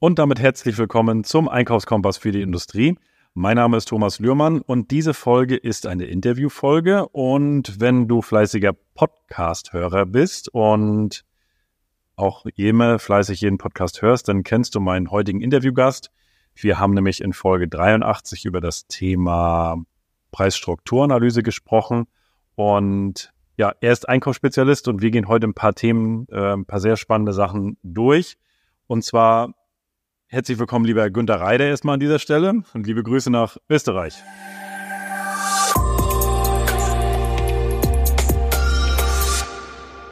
Und damit herzlich willkommen zum Einkaufskompass für die Industrie. Mein Name ist Thomas Lührmann und diese Folge ist eine Interviewfolge. Und wenn du fleißiger Podcast-Hörer bist und auch jemand fleißig jeden Podcast hörst, dann kennst du meinen heutigen Interviewgast. Wir haben nämlich in Folge 83 über das Thema Preisstrukturanalyse gesprochen. Und ja, er ist Einkaufsspezialist und wir gehen heute ein paar Themen, äh, ein paar sehr spannende Sachen durch. Und zwar Herzlich willkommen, lieber Günter Reider, erstmal an dieser Stelle und liebe Grüße nach Österreich.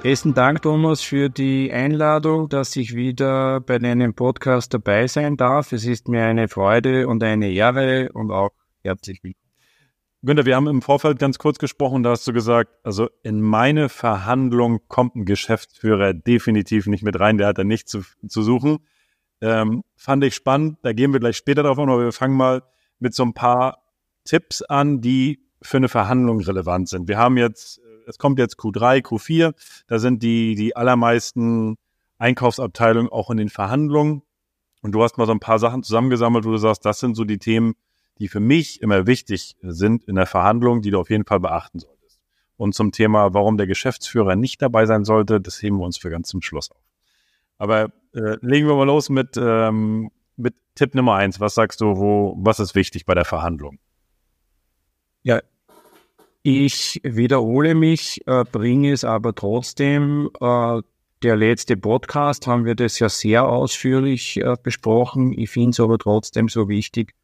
Besten Dank, Thomas, für die Einladung, dass ich wieder bei deinem Podcast dabei sein darf. Es ist mir eine Freude und eine Ehre und auch herzlich willkommen. Günther, wir haben im Vorfeld ganz kurz gesprochen, da hast du gesagt, also in meine Verhandlung kommt ein Geschäftsführer definitiv nicht mit rein, der hat da nichts zu, zu suchen. Ähm, fand ich spannend. Da gehen wir gleich später drauf an, aber wir fangen mal mit so ein paar Tipps an, die für eine Verhandlung relevant sind. Wir haben jetzt, äh, es kommt jetzt Q3, Q4, da sind die, die allermeisten Einkaufsabteilungen auch in den Verhandlungen. Und du hast mal so ein paar Sachen zusammengesammelt, wo du sagst, das sind so die Themen, die für mich immer wichtig sind in der Verhandlung, die du auf jeden Fall beachten solltest. Und zum Thema, warum der Geschäftsführer nicht dabei sein sollte, das heben wir uns für ganz zum Schluss auf. Aber äh, legen wir mal los mit, ähm, mit Tipp Nummer eins. Was sagst du, wo, was ist wichtig bei der Verhandlung? Ja, ich wiederhole mich, äh, bringe es aber trotzdem. Äh, der letzte Podcast haben wir das ja sehr ausführlich äh, besprochen. Ich finde es aber trotzdem so wichtig,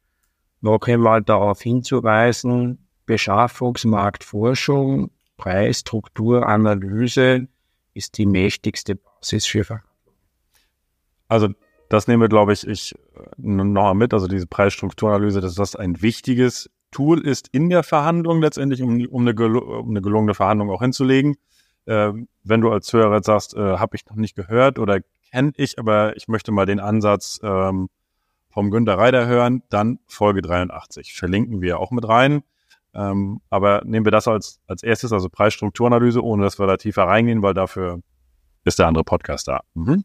noch einmal darauf hinzuweisen, Beschaffungsmarktforschung, Preisstrukturanalyse ist die mächtigste Basis für Verhandlungen. Also das nehmen wir, glaube ich, ich äh, noch mit. Also diese Preisstrukturanalyse, dass das ein wichtiges Tool ist in der Verhandlung letztendlich, um, um, eine, um eine gelungene Verhandlung auch hinzulegen. Äh, wenn du als Hörer jetzt sagst, äh, habe ich noch nicht gehört oder kenne ich, aber ich möchte mal den Ansatz ähm, vom Günter Reider hören, dann Folge 83. Verlinken wir auch mit rein. Ähm, aber nehmen wir das als, als erstes, also Preisstrukturanalyse, ohne dass wir da tiefer reingehen, weil dafür ist der andere Podcast da. Mhm.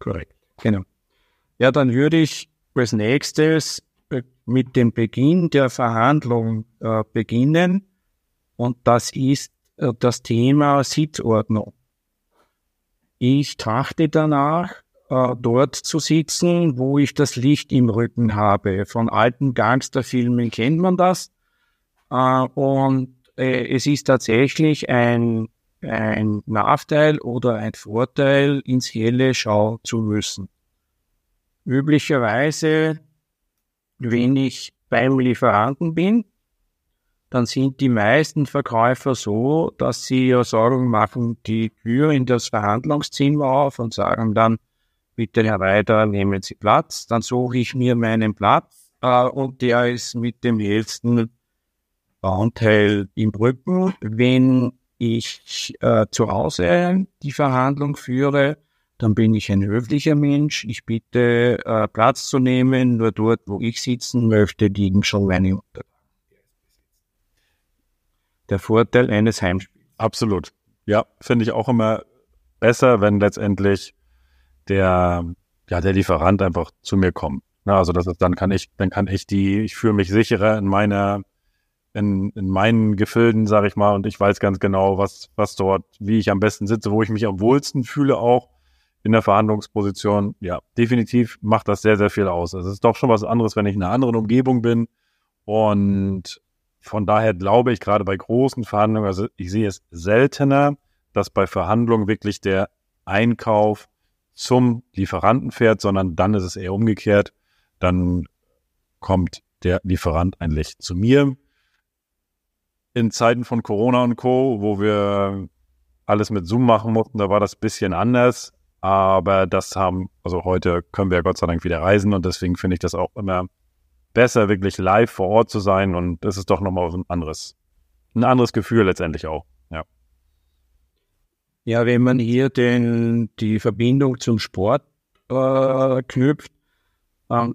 Korrekt. Genau. Ja, dann würde ich als nächstes äh, mit dem Beginn der Verhandlung äh, beginnen. Und das ist äh, das Thema Sitzordnung. Ich trachte danach, äh, dort zu sitzen, wo ich das Licht im Rücken habe. Von alten Gangsterfilmen kennt man das. Äh, und es ist tatsächlich ein ein Nachteil oder ein Vorteil, ins Helle schauen zu müssen. Üblicherweise, wenn ich beim Lieferanten bin, dann sind die meisten Verkäufer so, dass sie ja Sorgen machen, die Tür in das Verhandlungszimmer auf und sagen dann, bitte Herr Reiter, nehmen Sie Platz. Dann suche ich mir meinen Platz äh, und der ist mit dem hellsten Anteil im Rücken. Wenn ich äh, zu Hause die Verhandlung führe, dann bin ich ein höflicher Mensch. Ich bitte äh, Platz zu nehmen. Nur dort, wo ich sitzen möchte, liegen schon meine Unterlagen. Der Vorteil eines Heimspiels. Absolut. Ja, finde ich auch immer besser, wenn letztendlich der, ja, der Lieferant einfach zu mir kommt. Na, also das ist, dann kann ich, dann kann ich die, ich fühle mich sicherer in meiner in, in meinen Gefilden, sage ich mal, und ich weiß ganz genau, was, was dort, wie ich am besten sitze, wo ich mich am wohlsten fühle auch in der Verhandlungsposition. Ja, definitiv macht das sehr, sehr viel aus. Es ist doch schon was anderes, wenn ich in einer anderen Umgebung bin. Und von daher glaube ich, gerade bei großen Verhandlungen, also ich sehe es seltener, dass bei Verhandlungen wirklich der Einkauf zum Lieferanten fährt, sondern dann ist es eher umgekehrt. Dann kommt der Lieferant eigentlich zu mir in Zeiten von Corona und Co., wo wir alles mit Zoom machen mussten, da war das bisschen anders. Aber das haben, also heute können wir Gott sei Dank wieder reisen und deswegen finde ich das auch immer besser, wirklich live vor Ort zu sein und das ist doch nochmal ein anderes, ein anderes Gefühl letztendlich auch, ja. Ja, wenn man hier den, die Verbindung zum Sport äh, knüpft,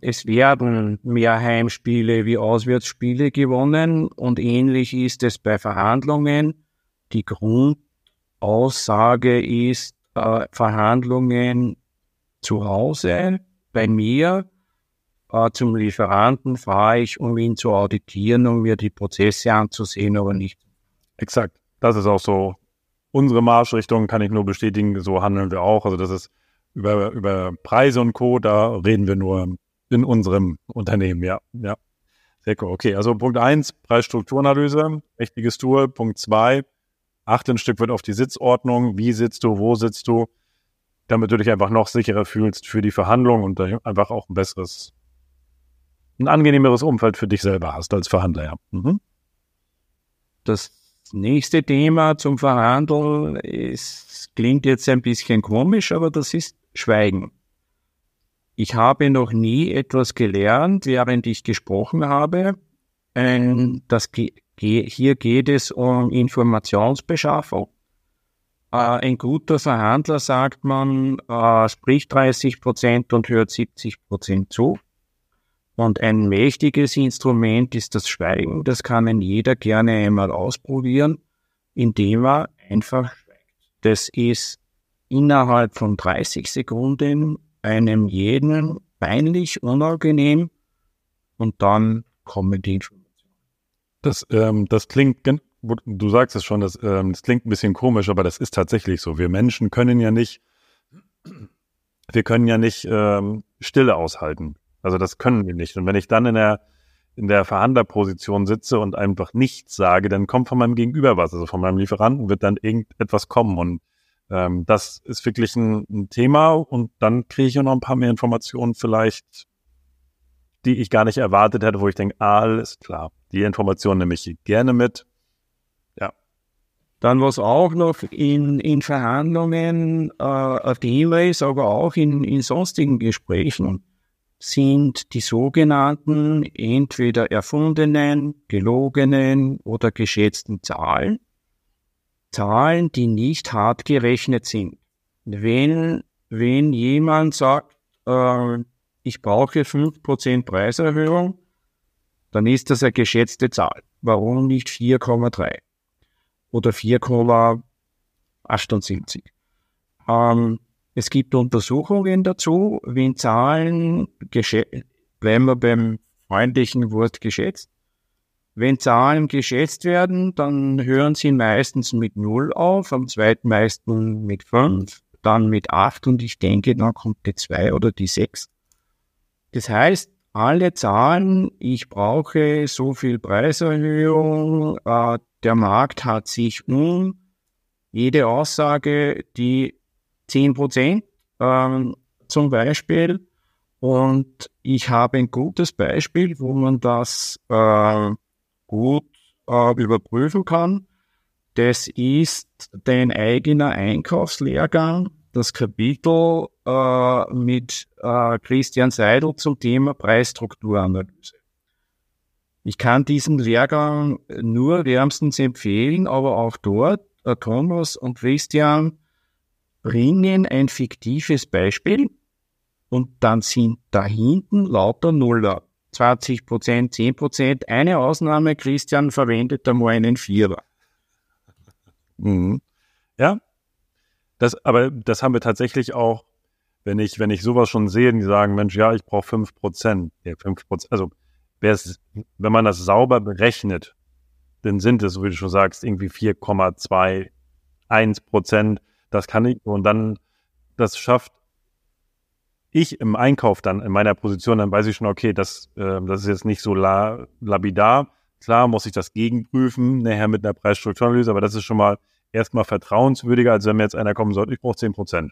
es werden mehr Heimspiele wie Auswärtsspiele gewonnen und ähnlich ist es bei Verhandlungen. Die Grundaussage ist, äh, Verhandlungen zu Hause bei mir äh, zum Lieferanten fahre ich, um ihn zu auditieren, um mir die Prozesse anzusehen, aber nicht. Exakt. Das ist auch so unsere Marschrichtung, kann ich nur bestätigen, so handeln wir auch. Also das ist über, über Preise und Co., da reden wir nur in unserem Unternehmen, ja. ja. Sehr cool. Okay, also Punkt eins Preisstrukturanalyse, mächtiges Tool. Punkt zwei achte ein Stück weit auf die Sitzordnung. Wie sitzt du, wo sitzt du, damit du dich einfach noch sicherer fühlst für die Verhandlung und einfach auch ein besseres, ein angenehmeres Umfeld für dich selber hast als Verhandler. Ja. Mhm. Das nächste Thema zum Verhandeln ist, klingt jetzt ein bisschen komisch, aber das ist Schweigen. Ich habe noch nie etwas gelernt, während ich gesprochen habe. Ähm, das, hier geht es um Informationsbeschaffung. Äh, ein guter Verhandler sagt man, äh, spricht 30 Prozent und hört 70 Prozent zu. Und ein mächtiges Instrument ist das Schweigen. Das kann jeder gerne einmal ausprobieren, indem er einfach schweigt. Das ist innerhalb von 30 Sekunden einem jeden peinlich, unangenehm und dann kommen die Informationen. Das, ähm, das klingt, du sagst es schon, das, ähm, das klingt ein bisschen komisch, aber das ist tatsächlich so. Wir Menschen können ja nicht, wir können ja nicht ähm, Stille aushalten. Also das können wir nicht. Und wenn ich dann in der, in der Verhandlerposition sitze und einfach nichts sage, dann kommt von meinem Gegenüber was. Also von meinem Lieferanten wird dann irgendetwas kommen. Und ähm, das ist wirklich ein, ein Thema. Und dann kriege ich noch ein paar mehr Informationen vielleicht, die ich gar nicht erwartet hätte, wo ich denke, alles klar. Die Informationen nehme ich gerne mit. Ja. Dann was auch noch in, in Verhandlungen äh, auf Thema ist, aber auch in, in sonstigen Gesprächen sind die sogenannten entweder erfundenen, gelogenen oder geschätzten Zahlen. Zahlen, die nicht hart gerechnet sind. Wenn, wenn jemand sagt, äh, ich brauche 5% Preiserhöhung, dann ist das eine geschätzte Zahl. Warum nicht 4,3 oder 4,78? Ähm, es gibt Untersuchungen dazu, wenn Zahlen, bleiben wir beim freundlichen Wort geschätzt, wenn Zahlen geschätzt werden, dann hören sie meistens mit 0 auf, am zweitmeisten mit 5, dann mit 8 und ich denke, dann kommt die 2 oder die 6. Das heißt, alle Zahlen, ich brauche so viel Preiserhöhung, äh, der Markt hat sich um jede Aussage, die 10 Prozent ähm, zum Beispiel. Und ich habe ein gutes Beispiel, wo man das äh, gut äh, überprüfen kann. Das ist dein eigener Einkaufslehrgang, das Kapitel äh, mit äh, Christian Seidel zum Thema Preisstrukturanalyse. Ich kann diesen Lehrgang nur wärmstens empfehlen, aber auch dort, äh, Thomas und Christian bringen ein fiktives Beispiel und dann sind da hinten lauter Nuller. 20 Prozent, 10 Prozent. Eine Ausnahme, Christian verwendet da mal einen Vierer. Mhm. Ja, das, aber das haben wir tatsächlich auch, wenn ich, wenn ich sowas schon sehe, die sagen, Mensch, ja, ich brauche 5 Prozent. Ja, 5 Prozent, also wenn man das sauber berechnet, dann sind es, wie du schon sagst, irgendwie 4,21 Prozent das kann ich und dann, das schafft ich im Einkauf dann in meiner Position, dann weiß ich schon, okay, das, äh, das ist jetzt nicht so la, labidar. Klar muss ich das gegenprüfen, nachher mit einer Preisstrukturanalyse, aber das ist schon mal erstmal vertrauenswürdiger, als wenn mir jetzt einer kommen sollte, ich brauche 10 Prozent.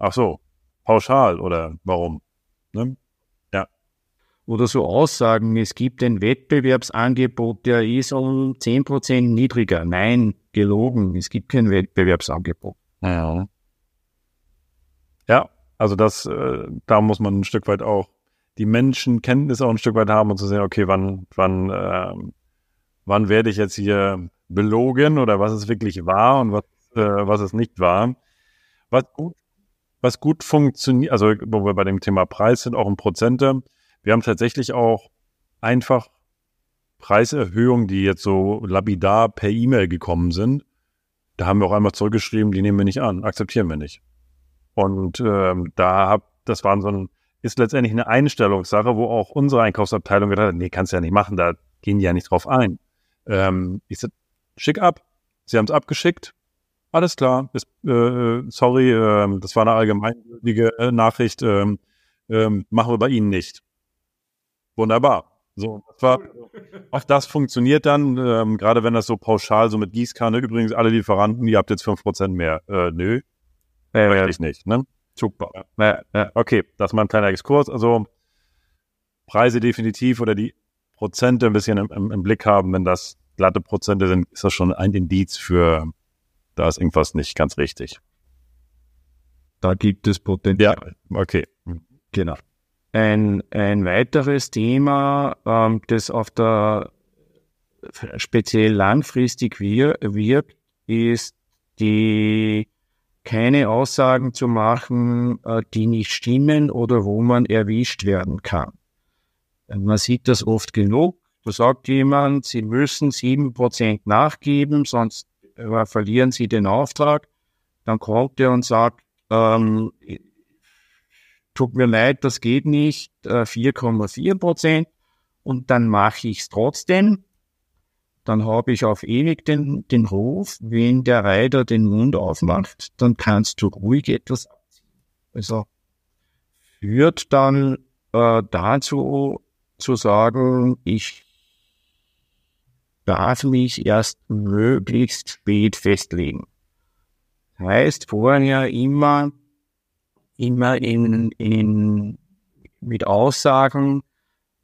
Ach so, pauschal oder warum? Ne? Ja. Oder so Aussagen, es gibt ein Wettbewerbsangebot, der ist um 10 Prozent niedriger. Nein, gelogen, es gibt kein Wettbewerbsangebot. Ja. Ja, also das, äh, da muss man ein Stück weit auch die Menschenkenntnis auch ein Stück weit haben und zu sehen, okay, wann, wann, äh, wann werde ich jetzt hier belogen oder was ist wirklich wahr und was, äh, was ist nicht wahr. Was gut, was gut funktioniert, also wo wir bei dem Thema Preis sind, auch in Prozente. Wir haben tatsächlich auch einfach Preiserhöhungen, die jetzt so lapidar per E-Mail gekommen sind, da haben wir auch einmal zurückgeschrieben, die nehmen wir nicht an, akzeptieren wir nicht. Und ähm, da hab, das waren so ein ist letztendlich eine Einstellungssache, wo auch unsere Einkaufsabteilung gedacht hat, nee, kannst du ja nicht machen, da gehen die ja nicht drauf ein. Ähm, ich sag, schick ab. Sie haben es abgeschickt. Alles klar. Ist, äh, sorry, äh, das war eine allgemeingültige äh, Nachricht. Ähm, ähm, machen wir bei Ihnen nicht. Wunderbar. So, das war, auch das funktioniert dann, ähm, gerade wenn das so pauschal, so mit Gießkanne, übrigens alle Lieferanten, ihr habt jetzt fünf Prozent mehr. Äh, nö, Ja, möchte ja. ich nicht, ne? Super. Ja. Ja, ja. Okay, das ist mal ein kleiner Exkurs. Also Preise definitiv oder die Prozente ein bisschen im, im, im Blick haben. Wenn das glatte Prozente sind, ist das schon ein Indiz für, da ist irgendwas nicht ganz richtig. Da gibt es Potenzial. Okay. Genau. Ein, ein weiteres Thema, ähm, das auf der speziell langfristig wir, wirkt, ist die keine Aussagen zu machen, äh, die nicht stimmen oder wo man erwischt werden kann. Man sieht das oft genug. Da sagt jemand, Sie müssen sieben Prozent nachgeben, sonst äh, verlieren Sie den Auftrag. Dann kommt er und sagt, ähm, tut mir leid, das geht nicht, äh, 4,4 Prozent und dann mache ich es trotzdem. Dann habe ich auf ewig den, den Ruf, wenn der Reiter den Mund aufmacht, dann kannst du ruhig etwas abziehen. Also führt dann äh, dazu zu sagen, ich darf mich erst möglichst spät festlegen. Heißt vorher immer immer in, in, mit Aussagen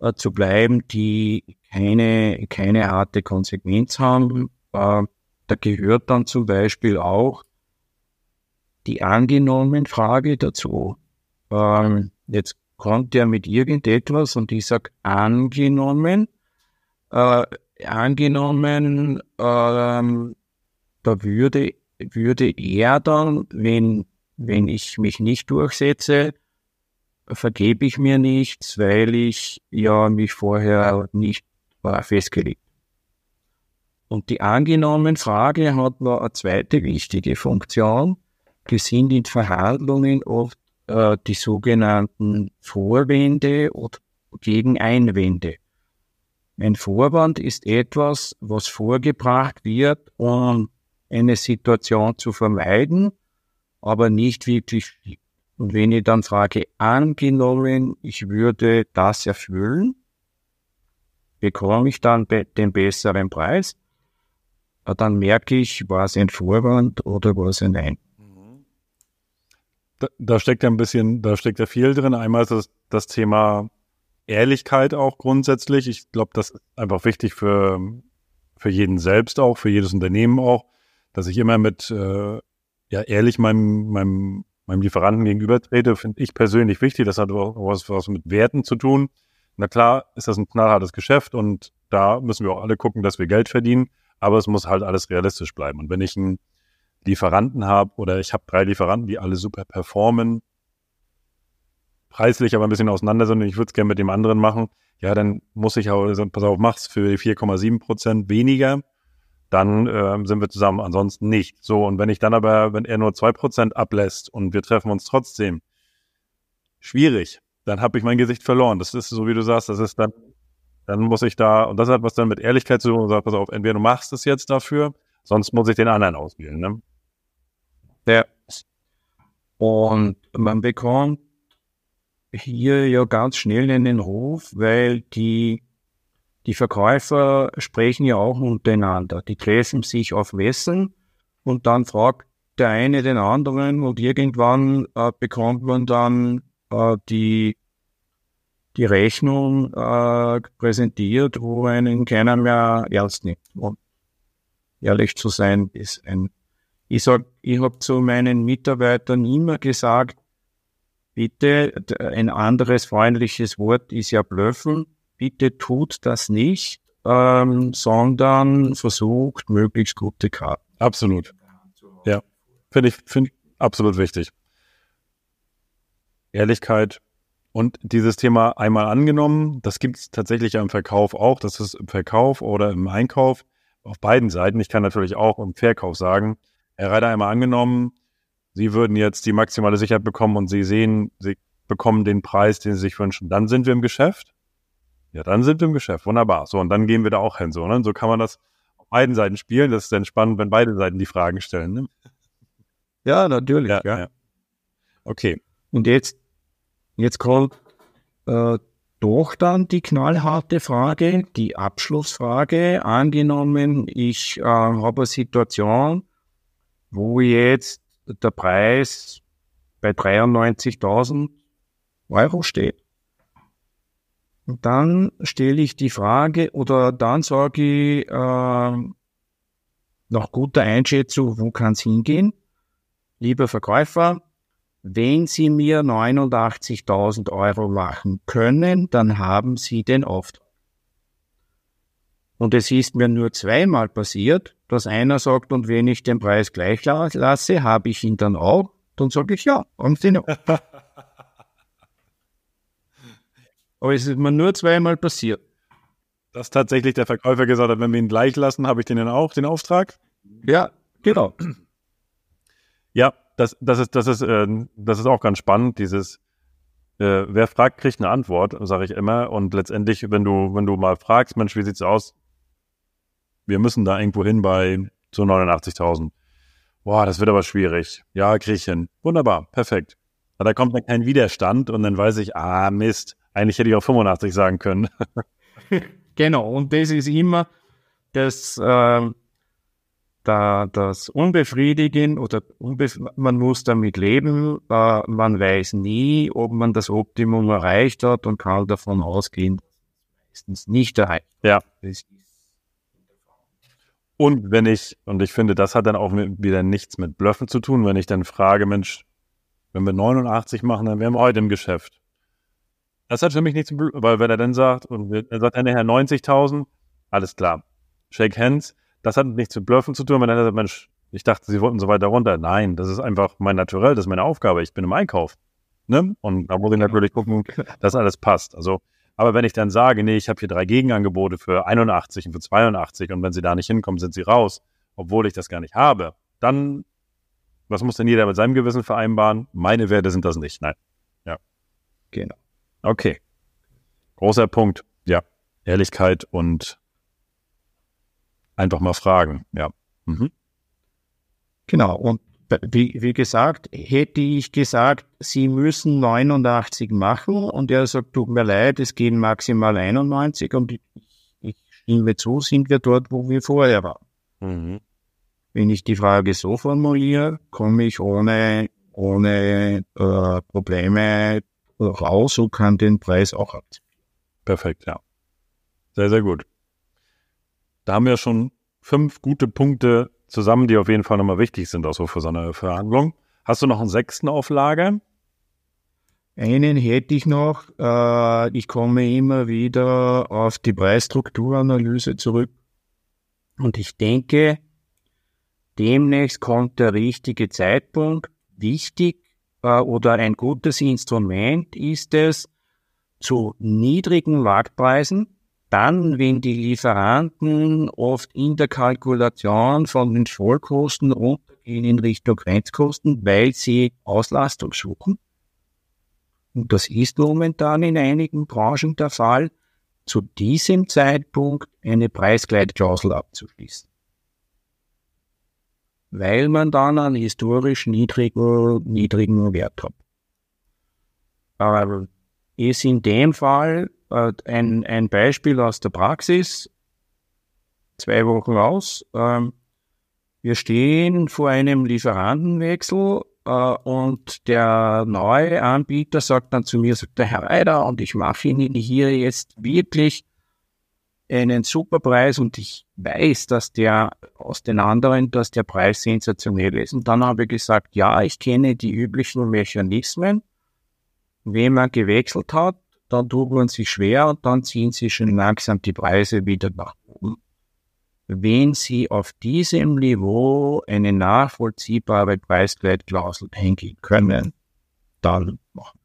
äh, zu bleiben, die keine, keine harte Konsequenz haben. Äh, da gehört dann zum Beispiel auch die angenommen Frage dazu. Ähm, jetzt kommt er mit irgendetwas und ich sag angenommen, äh, angenommen, ähm, da würde, würde er dann, wenn wenn ich mich nicht durchsetze, vergebe ich mir nichts, weil ich ja mich vorher nicht festgelegt. Und die angenommen Frage hat noch eine zweite wichtige Funktion. Wir sind in Verhandlungen oft äh, die sogenannten Vorwände oder Gegeneinwände. Ein Vorwand ist etwas, was vorgebracht wird, um eine Situation zu vermeiden aber nicht wirklich stimmt. Und wenn ich dann frage, angenommen, ich würde das erfüllen, bekomme ich dann be den besseren Preis, dann merke ich, war es ein Vorwand oder war es ein Nein. Da, da steckt ja ein bisschen, da steckt ja viel drin. Einmal ist das, das Thema Ehrlichkeit auch grundsätzlich. Ich glaube, das ist einfach wichtig für, für jeden selbst auch, für jedes Unternehmen auch, dass ich immer mit äh, ja ehrlich meinem, meinem, meinem Lieferanten gegenüber trete, finde ich persönlich wichtig. Das hat auch was, was mit Werten zu tun. Na klar ist das ein knallhartes Geschäft und da müssen wir auch alle gucken, dass wir Geld verdienen, aber es muss halt alles realistisch bleiben. Und wenn ich einen Lieferanten habe oder ich habe drei Lieferanten, die alle super performen, preislich aber ein bisschen auseinander sind und ich würde es gerne mit dem anderen machen, ja, dann muss ich auch, also, pass auf, mach's für die 4,7 Prozent weniger, dann äh, sind wir zusammen, ansonsten nicht. So, und wenn ich dann aber, wenn er nur zwei Prozent ablässt und wir treffen uns trotzdem, schwierig, dann habe ich mein Gesicht verloren. Das ist so, wie du sagst, das ist dann, dann muss ich da, und das hat was dann mit Ehrlichkeit zu tun und sagt, pass auf, entweder du machst es jetzt dafür, sonst muss ich den anderen auswählen. Ne? Ja. Und man bekommt hier ja ganz schnell einen Ruf, weil die, die Verkäufer sprechen ja auch untereinander. Die treffen sich auf Messen und dann fragt der eine den anderen und irgendwann äh, bekommt man dann äh, die, die Rechnung äh, präsentiert, wo einen keiner mehr ernst nimmt. Und ehrlich zu sein, ist ein ich sag, ich habe zu meinen Mitarbeitern immer gesagt, bitte, ein anderes freundliches Wort ist ja blöffen, bitte tut das nicht, ähm, sondern versucht möglichst gute Karten. Absolut. Ja, finde ich, finde absolut wichtig. Ehrlichkeit und dieses Thema einmal angenommen, das gibt es tatsächlich ja im Verkauf auch, das ist im Verkauf oder im Einkauf auf beiden Seiten. Ich kann natürlich auch im Verkauf sagen, Herr Reiter, einmal angenommen, Sie würden jetzt die maximale Sicherheit bekommen und Sie sehen, Sie bekommen den Preis, den sie sich wünschen. Dann sind wir im Geschäft. Ja, dann sind wir im Geschäft. Wunderbar. So, und dann gehen wir da auch hin. So, ne? so kann man das auf beiden Seiten spielen. Das ist dann spannend, wenn beide Seiten die Fragen stellen. Ne? Ja, natürlich. Ja, Ja, ja. Okay. Und jetzt, jetzt kommt äh, doch dann die knallharte Frage, die Abschlussfrage. Angenommen, ich äh, habe eine Situation, wo jetzt der Preis bei 93.000 Euro steht. Und dann stelle ich die Frage oder dann sage ich äh, nach guter Einschätzung, wo kann es hingehen? Lieber Verkäufer, wenn Sie mir 89.000 Euro machen können, dann haben Sie den Auftrag. Und es ist mir nur zweimal passiert, dass einer sagt, und wenn ich den Preis gleich la- lasse, habe ich ihn dann auch. Dann sage ich ja, haben Sie ihn auch. Aber es ist mir nur zweimal passiert. Dass tatsächlich der Verkäufer gesagt hat, wenn wir ihn gleich lassen, habe ich den dann auch, den Auftrag? Ja, genau. Ja, das, das ist, das ist, äh, das ist auch ganz spannend, dieses, äh, wer fragt, kriegt eine Antwort, sage ich immer. Und letztendlich, wenn du, wenn du mal fragst, Mensch, wie sieht's aus? Wir müssen da irgendwo hin bei zu 89.000. Boah, das wird aber schwierig. Ja, krieg ich hin. Wunderbar, perfekt. Aber da kommt dann kein Widerstand und dann weiß ich, ah, Mist, eigentlich hätte ich auch 85 sagen können. Genau, und das ist immer das, äh, da, das Unbefriedigen oder unbef man muss damit leben. Äh, man weiß nie, ob man das Optimum erreicht hat und kann davon ausgehen, dass man es meistens nicht erreicht. Ja. Und wenn ich, und ich finde, das hat dann auch wieder nichts mit Bluffen zu tun, wenn ich dann frage, Mensch, wenn wir 89 machen, dann wären wir heute im Geschäft. Das hat für mich nichts, weil wenn er dann sagt, und er sagt dann nachher 90.000, alles klar. Shake hands, das hat nichts mit Bluffen zu tun, wenn er sagt, Mensch, ich dachte, sie wollten so weiter runter. Nein, das ist einfach mein Naturell, das ist meine Aufgabe. Ich bin im Einkauf. Ne? Und da muss ich natürlich gucken, dass alles passt. Also, aber wenn ich dann sage, nee, ich habe hier drei Gegenangebote für 81 und für 82 und wenn sie da nicht hinkommen, sind sie raus, obwohl ich das gar nicht habe, dann, was muss denn jeder mit seinem Gewissen vereinbaren? Meine Werte sind das nicht. Nein. genau. Okay. Großer Punkt. Ja. Ehrlichkeit und einfach mal fragen. Ja. Mhm. Genau, und wie, wie gesagt, hätte ich gesagt, Sie müssen 89 machen und er sagt, tut mir leid, es gehen maximal 91 und ich, ich stimme zu, sind wir dort, wo wir vorher waren. Mhm. Wenn ich die Frage so formuliere, komme ich ohne, ohne äh, Probleme raus und kann den Preis auch akzeptieren. Perfekt, ja. Sehr, sehr gut. Da haben wir schon fünf gute Punkte zusammen, die auf jeden Fall nochmal wichtig sind, auch so für so eine Verhandlung. Hast du noch einen sechsten auf Lager? Einen hätte ich noch. Äh, ich komme immer wieder auf die Preisstrukturanalyse zurück. Und ich denke, demnächst kommt der richtige Zeitpunkt. Wichtig äh, oder ein gutes Instrument ist es, zu niedrigen Marktpreisen, dann, wenn die Lieferanten oft in der Kalkulation von den Vollkosten runtergehen in Richtung Grenzkosten, weil sie Auslastung suchen, und das ist momentan in einigen Branchen der Fall, zu diesem Zeitpunkt eine Preisgleitklausel abzuschließen. Weil man dann einen historisch niedrigen, niedrigen Wert hat. Aber ist in dem Fall ein, ein Beispiel aus der Praxis, zwei Wochen aus. Ähm, wir stehen vor einem Lieferantenwechsel äh, und der neue Anbieter sagt dann zu mir, sagt der Herr Reider, und ich mache Ihnen hier jetzt wirklich einen super Preis und ich weiß, dass der aus den anderen, dass der Preis sensationell ist. Und dann habe ich gesagt, ja, ich kenne die üblichen Mechanismen. Wenn man gewechselt hat, dann tut man sich schwer und dann ziehen sie schon langsam die Preise wieder nach oben. Wenn Sie auf diesem Niveau eine nachvollziehbare Preisgleitklausel hängen können, dann machen.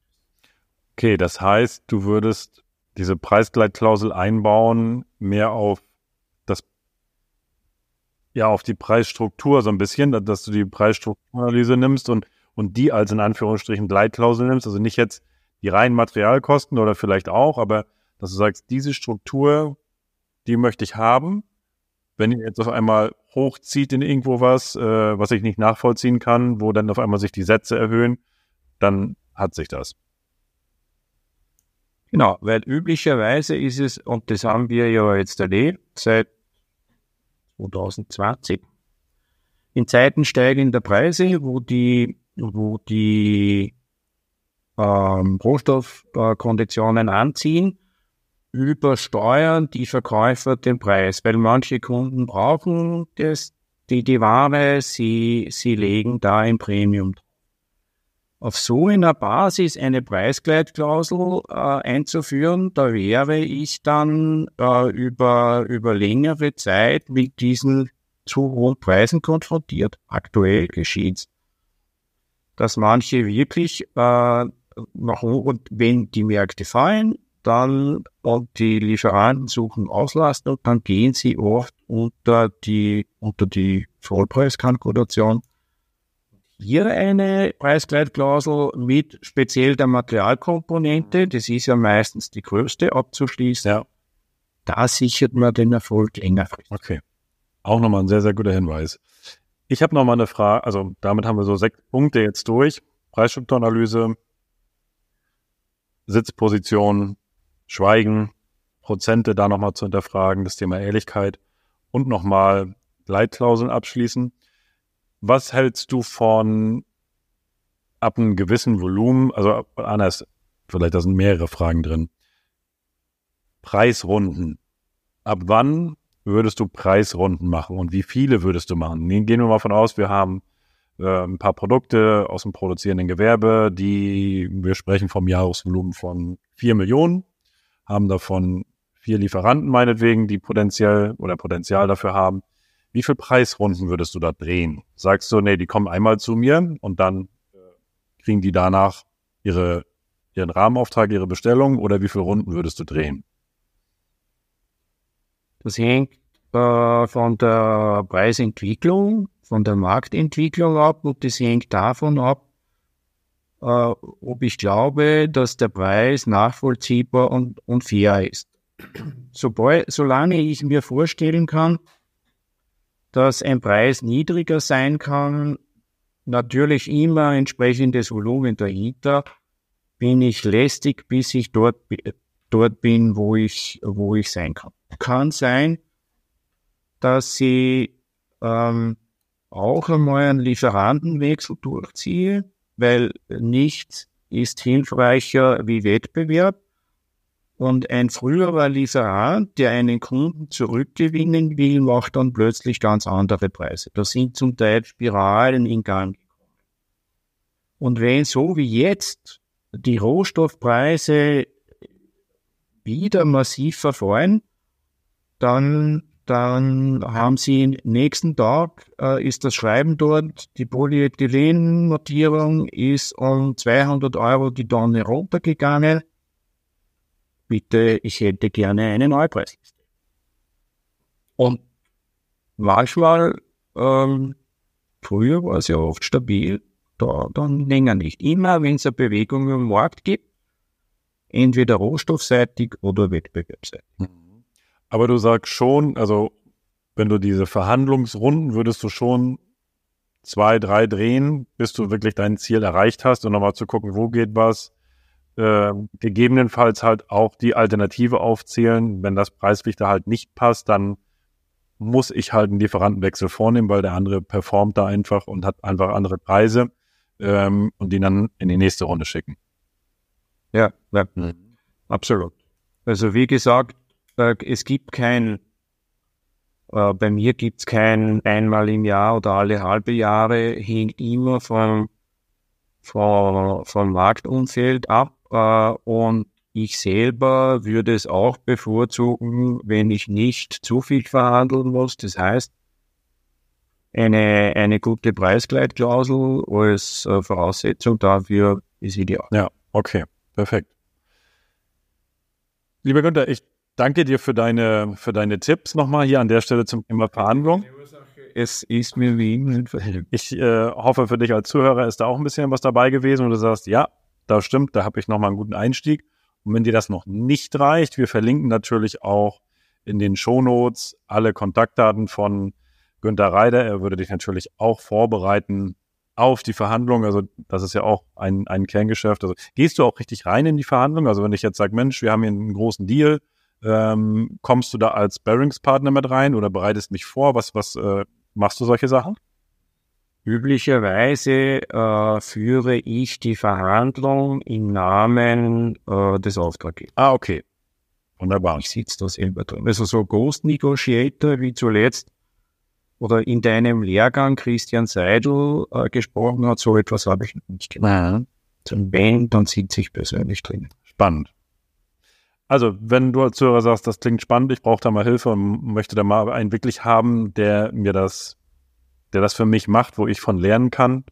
Okay, das heißt, du würdest diese Preisgleitklausel einbauen, mehr auf das, ja, auf die Preisstruktur so ein bisschen, dass du die Preisstrukturanalyse nimmst und, und die als in Anführungsstrichen Gleitklausel nimmst, also nicht jetzt die reinen Materialkosten oder vielleicht auch, aber dass du sagst, diese Struktur, die möchte ich haben. Wenn ihr jetzt auf einmal hochzieht in irgendwo was, äh, was ich nicht nachvollziehen kann, wo dann auf einmal sich die Sätze erhöhen, dann hat sich das. Genau, weil üblicherweise ist es, und das haben wir ja jetzt erlebt, seit 2020, in Zeiten steigender Preise, wo die, wo die ähm, Rohstoffkonditionen anziehen, übersteuern die Verkäufer den Preis, weil manche Kunden brauchen das, die, die Ware, sie, sie legen da ein Premium. Auf so einer Basis eine Preisgleitklausel äh, einzuführen, da wäre ich dann äh, über, über längere Zeit mit diesen zu hohen Preisen konfrontiert. Aktuell geschieht dass manche wirklich äh, nach und wenn die Märkte fallen, dann und die Lieferanten suchen Auslastung, dann gehen sie oft unter die, unter die Vollpreiskalkulation. Hier eine Preisgleitklausel mit speziell der Materialkomponente, das ist ja meistens die größte, abzuschließen. Ja. Da sichert man den Erfolg längerfristig. Okay. Auch nochmal ein sehr, sehr guter Hinweis. Ich habe nochmal eine Frage, also damit haben wir so sechs Punkte jetzt durch. Preisstrukturanalyse, Sitzposition, Schweigen, Prozente da nochmal zu hinterfragen, das Thema Ehrlichkeit und nochmal Leitklauseln abschließen. Was hältst du von ab einem gewissen Volumen, also anders, vielleicht da sind mehrere Fragen drin. Preisrunden. Ab wann würdest du Preisrunden machen und wie viele würdest du machen? Gehen wir mal von aus, wir haben äh, ein paar Produkte aus dem produzierenden Gewerbe, die wir sprechen vom Jahresvolumen von vier Millionen haben davon vier Lieferanten meinetwegen, die potenziell oder Potenzial dafür haben. Wie viel Preisrunden würdest du da drehen? Sagst du, nee, die kommen einmal zu mir und dann äh, kriegen die danach ihre, ihren Rahmenauftrag, ihre Bestellung oder wie viele Runden würdest du drehen? Das hängt äh, von der Preisentwicklung, von der Marktentwicklung ab und das hängt davon ab, äh, ob ich glaube, dass der Preis nachvollziehbar und, und fair ist. Sobald, solange ich mir vorstellen kann, dass ein Preis niedriger sein kann, natürlich immer entsprechendes Volumen dahinter, bin ich lästig, bis ich dort, dort bin, wo ich, wo ich sein kann. Kann sein, dass sie ähm, auch einmal einen Lieferantenwechsel durchziehe, weil nichts ist hilfreicher wie Wettbewerb. Und ein früherer Lieferant, der einen Kunden zurückgewinnen will, macht dann plötzlich ganz andere Preise. Da sind zum Teil Spiralen in Gang gekommen. Und wenn so wie jetzt die Rohstoffpreise wieder massiv verfallen, dann dann haben Sie nächsten Tag äh, ist das Schreiben dort, die Polyethylen-Notierung ist um 200 Euro die Tonne runtergegangen. Bitte, ich hätte gerne eine neue. Und manchmal, ähm, früher war es ja oft stabil, da dann länger nicht. Immer wenn es eine Bewegung im Markt gibt, entweder rohstoffseitig oder wettbewerbseitig. Aber du sagst schon, also wenn du diese Verhandlungsrunden würdest du schon zwei, drei drehen, bis du wirklich dein Ziel erreicht hast und nochmal zu gucken, wo geht was. Äh, gegebenenfalls halt auch die Alternative aufzählen. Wenn das Preislichter halt nicht passt, dann muss ich halt einen Lieferantenwechsel vornehmen, weil der andere performt da einfach und hat einfach andere Preise ähm, und die dann in die nächste Runde schicken. Ja, ja. Mhm. absolut. Also wie gesagt, es gibt kein, äh, bei mir gibt es kein einmal im Jahr oder alle halbe Jahre, hängt immer vom, vom, vom Marktumfeld ab äh, und ich selber würde es auch bevorzugen, wenn ich nicht zu viel verhandeln muss. Das heißt, eine, eine gute Preisgleitklausel als äh, Voraussetzung dafür ist ideal. Ja, okay, perfekt. Lieber Günther, ich Danke dir für deine, für deine Tipps nochmal hier an der Stelle zum Thema Verhandlung. Es ist mir wie Ich äh, hoffe, für dich als Zuhörer ist da auch ein bisschen was dabei gewesen und du sagst, ja, da stimmt, da habe ich nochmal einen guten Einstieg. Und wenn dir das noch nicht reicht, wir verlinken natürlich auch in den Shownotes alle Kontaktdaten von Günter Reider. Er würde dich natürlich auch vorbereiten auf die Verhandlung. Also das ist ja auch ein, ein Kerngeschäft. Also gehst du auch richtig rein in die Verhandlung? Also wenn ich jetzt sage, Mensch, wir haben hier einen großen Deal, ähm, kommst du da als Bearingspartner mit rein oder bereitest mich vor? Was, was äh, machst du solche Sachen? Üblicherweise äh, führe ich die Verhandlung im Namen äh, des Auftraggebers. Ah, okay. Wunderbar. Ich sitze da selber drin. Also so Ghost Negotiator wie zuletzt oder in deinem Lehrgang Christian Seidel äh, gesprochen hat, so etwas habe ich noch nicht gemacht. Zum wenn, dann sitze ich persönlich drin. Spannend. Also, wenn du als Zuhörer sagst, das klingt spannend, ich brauche da mal Hilfe und möchte da mal einen wirklich haben, der mir das, der das für mich macht, wo ich von lernen kann,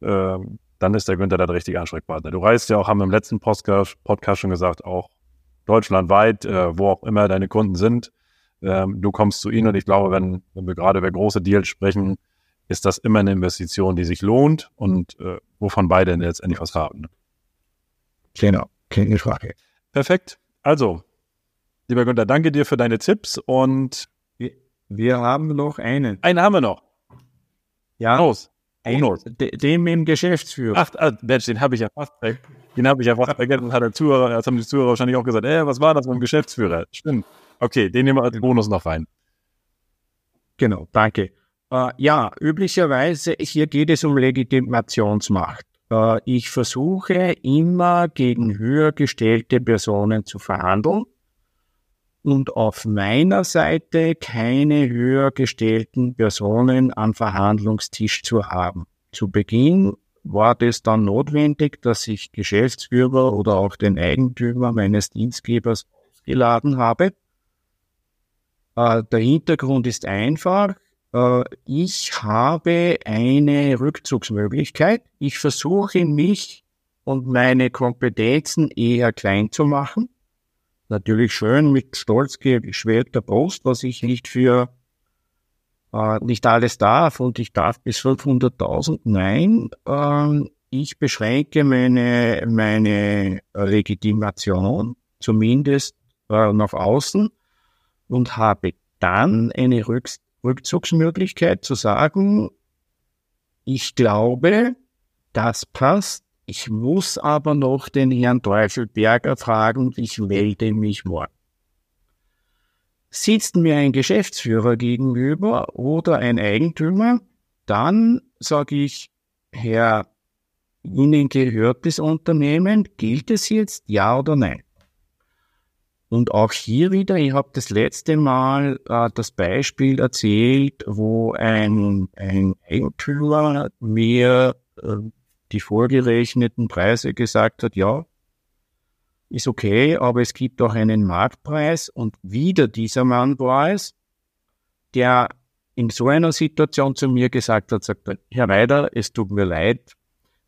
äh, dann ist der Günther da der richtige Ansprechpartner. Du reist ja auch, haben wir im letzten Podcast, Podcast schon gesagt, auch deutschlandweit, äh, wo auch immer deine Kunden sind. Ähm, du kommst zu ihnen und ich glaube, wenn, wenn wir gerade über große Deals sprechen, ist das immer eine Investition, die sich lohnt und äh, wovon beide letztendlich was haben. Genau, keine Frage. Perfekt. Also, lieber Günther, danke dir für deine Tipps und wir, wir haben noch einen. Einen haben wir noch. Ja. Los. Ein, dem im Geschäftsführer. Ach, ah, Mensch, den habe ich ja fast Den habe ich ja fast vergessen. Hat der Zuhörer, das haben die Zuhörer wahrscheinlich auch gesagt, äh, was war das mit dem Geschäftsführer? Stimmt. Okay, den nehmen wir als Bonus noch rein. Genau, danke. Äh, ja, üblicherweise hier geht es um Legitimationsmacht. Äh, ich versuche immer gegen höher gestellte Personen zu verhandeln und auf meiner Seite keine höher gestellten Personen am Verhandlungstisch zu haben. Zu Beginn war das dann notwendig, dass ich Geschäftsführer oder auch den Eigentümer meines Dienstgebers ausgeladen habe. Äh, der Hintergrund ist einfach. Äh, ich habe eine Rückzugsmöglichkeit. Ich versuche mich und meine Kompetenzen eher klein zu machen. Natürlich schön mit stolz geschwellter Brust, was ich nicht für äh, nicht alles darf und ich darf bis 500.000. Nein, äh, ich beschränke meine, meine Legitimation zumindest äh, nach außen und habe dann eine Rücks Rückzugsmöglichkeit zu sagen, ich glaube, das passt. Ich muss aber noch den Herrn Teufelberger fragen, ich melde mich morgen. Sitzt mir ein Geschäftsführer gegenüber oder ein Eigentümer, dann sage ich, Herr, Ihnen gehört das Unternehmen, gilt es jetzt ja oder nein? Und auch hier wieder, ich habe das letzte Mal äh, das Beispiel erzählt, wo ein, ein Eigentümer mir äh, die vorgerechneten Preise gesagt hat, ja, ist okay, aber es gibt auch einen Marktpreis und wieder dieser Mann war es, der in so einer Situation zu mir gesagt hat, sagt, Herr Weider, es tut mir leid,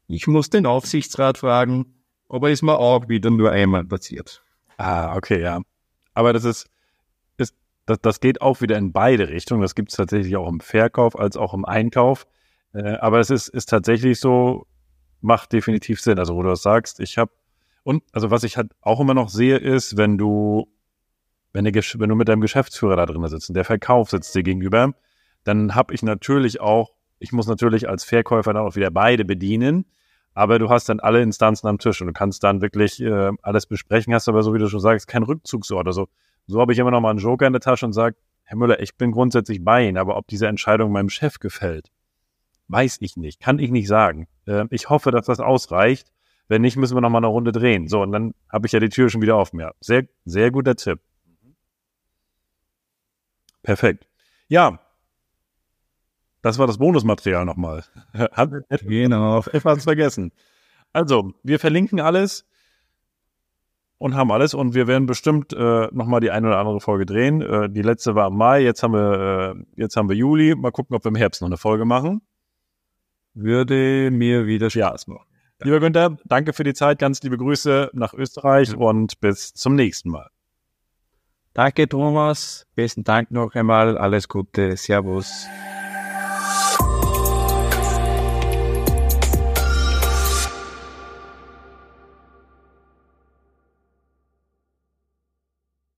ich muss den Aufsichtsrat fragen, aber ist mir auch wieder nur einmal passiert. Ah, okay, ja. Aber das ist, ist das, das geht auch wieder in beide Richtungen. Das gibt es tatsächlich auch im Verkauf als auch im Einkauf. Äh, aber es ist, ist tatsächlich so, macht definitiv Sinn. Also, wo du das sagst, ich habe, und also was ich halt auch immer noch sehe, ist, wenn du, wenn, der, wenn du mit deinem Geschäftsführer da drin sitzt und der Verkauf sitzt dir gegenüber, dann habe ich natürlich auch, ich muss natürlich als Verkäufer dann auch wieder beide bedienen aber du hast dann alle Instanzen am Tisch und du kannst dann wirklich äh, alles besprechen, hast aber so wie du schon sagst, kein Rückzugsort. Also so habe ich immer noch mal einen Joker in der Tasche und sage, Herr Müller, ich bin grundsätzlich bei Ihnen, aber ob diese Entscheidung meinem Chef gefällt, weiß ich nicht, kann ich nicht sagen. Äh, ich hoffe, dass das ausreicht. Wenn nicht, müssen wir noch mal eine Runde drehen. So, und dann habe ich ja die Tür schon wieder offen. Ja, sehr, sehr guter Tipp. Perfekt. Ja, das war das Bonusmaterial nochmal. genau, etwas vergessen. Also, wir verlinken alles und haben alles und wir werden bestimmt äh, nochmal die eine oder andere Folge drehen. Äh, die letzte war im Mai, jetzt haben wir, äh, jetzt haben wir Juli. Mal gucken, ob wir im Herbst noch eine Folge machen. Würde mir wieder Spaß machen. Lieber Günther, danke für die Zeit, ganz liebe Grüße nach Österreich und bis zum nächsten Mal. Danke, Thomas. Besten Dank noch einmal. Alles Gute. Servus.